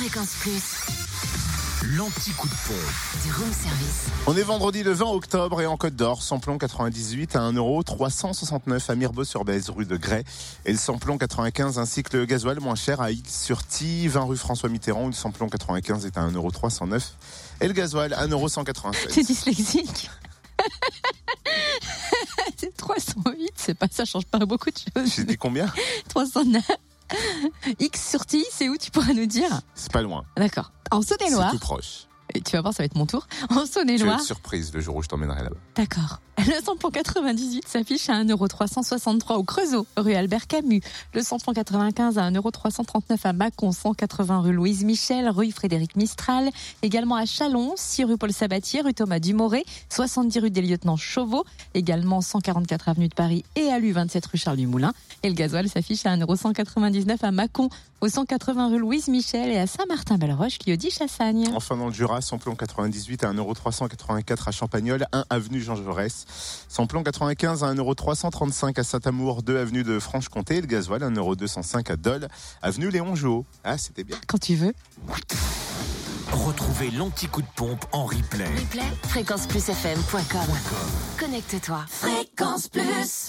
Fréquence Plus, L'anti-coup de pompe. du room service. On est vendredi le 20 octobre et en Côte d'Or, samplon 98 à 1,369€ à Mirbeau-sur-Bèze, rue de Grès. Et le samplon 95 ainsi que le gasoil moins cher à X sur T, 20 rue François Mitterrand, où le samplon 95 est à 1,309€ et le gasoil à 1,187€. T'es dyslexique C'est 308, c'est pas ça change pas beaucoup de choses. J'ai dit combien? 309. X sur T, c'est où tu pourras nous dire? C'est pas loin. D'accord. En C'est Saône-et-Loire, tout proche. Et tu vas voir, ça va être mon tour. En Tu Saône-et-Loire, être surprise le jour où je t'emmènerai là-bas. d'accord. Le samplon 98 s'affiche à 1,363€ au Creusot, rue Albert Camus. Le samplon 95 à 1,339€ à Mâcon, 180 rue Louise Michel, rue Frédéric Mistral. Également à Chalon, 6 rue Paul Sabatier, rue Thomas Dumoré, 70 rue des Lieutenants Chauveau. Également 144 avenue de Paris et à l'U27 rue Charles Dumoulin. Et le gasoil s'affiche à 1,199€ à Mâcon, au 180 rue Louise Michel et à Saint-Martin-Belleroche, qui dit Chassagne. Enfin dans le Jura, samplon 98 à 1,384€ à Champagnol, 1 avenue Jean Jaurès. Samplon 95 à 1,335€ à Saint-Amour, 2 avenue de Franche-Comté. Et le gasoil 1,205€ à Dole, avenue Léon Jouot. Ah, c'était bien. Quand tu veux. Retrouvez l'anti-coup de pompe en replay. Replay, fréquenceplusfm.com. Connecte-toi. Fréquence Plus.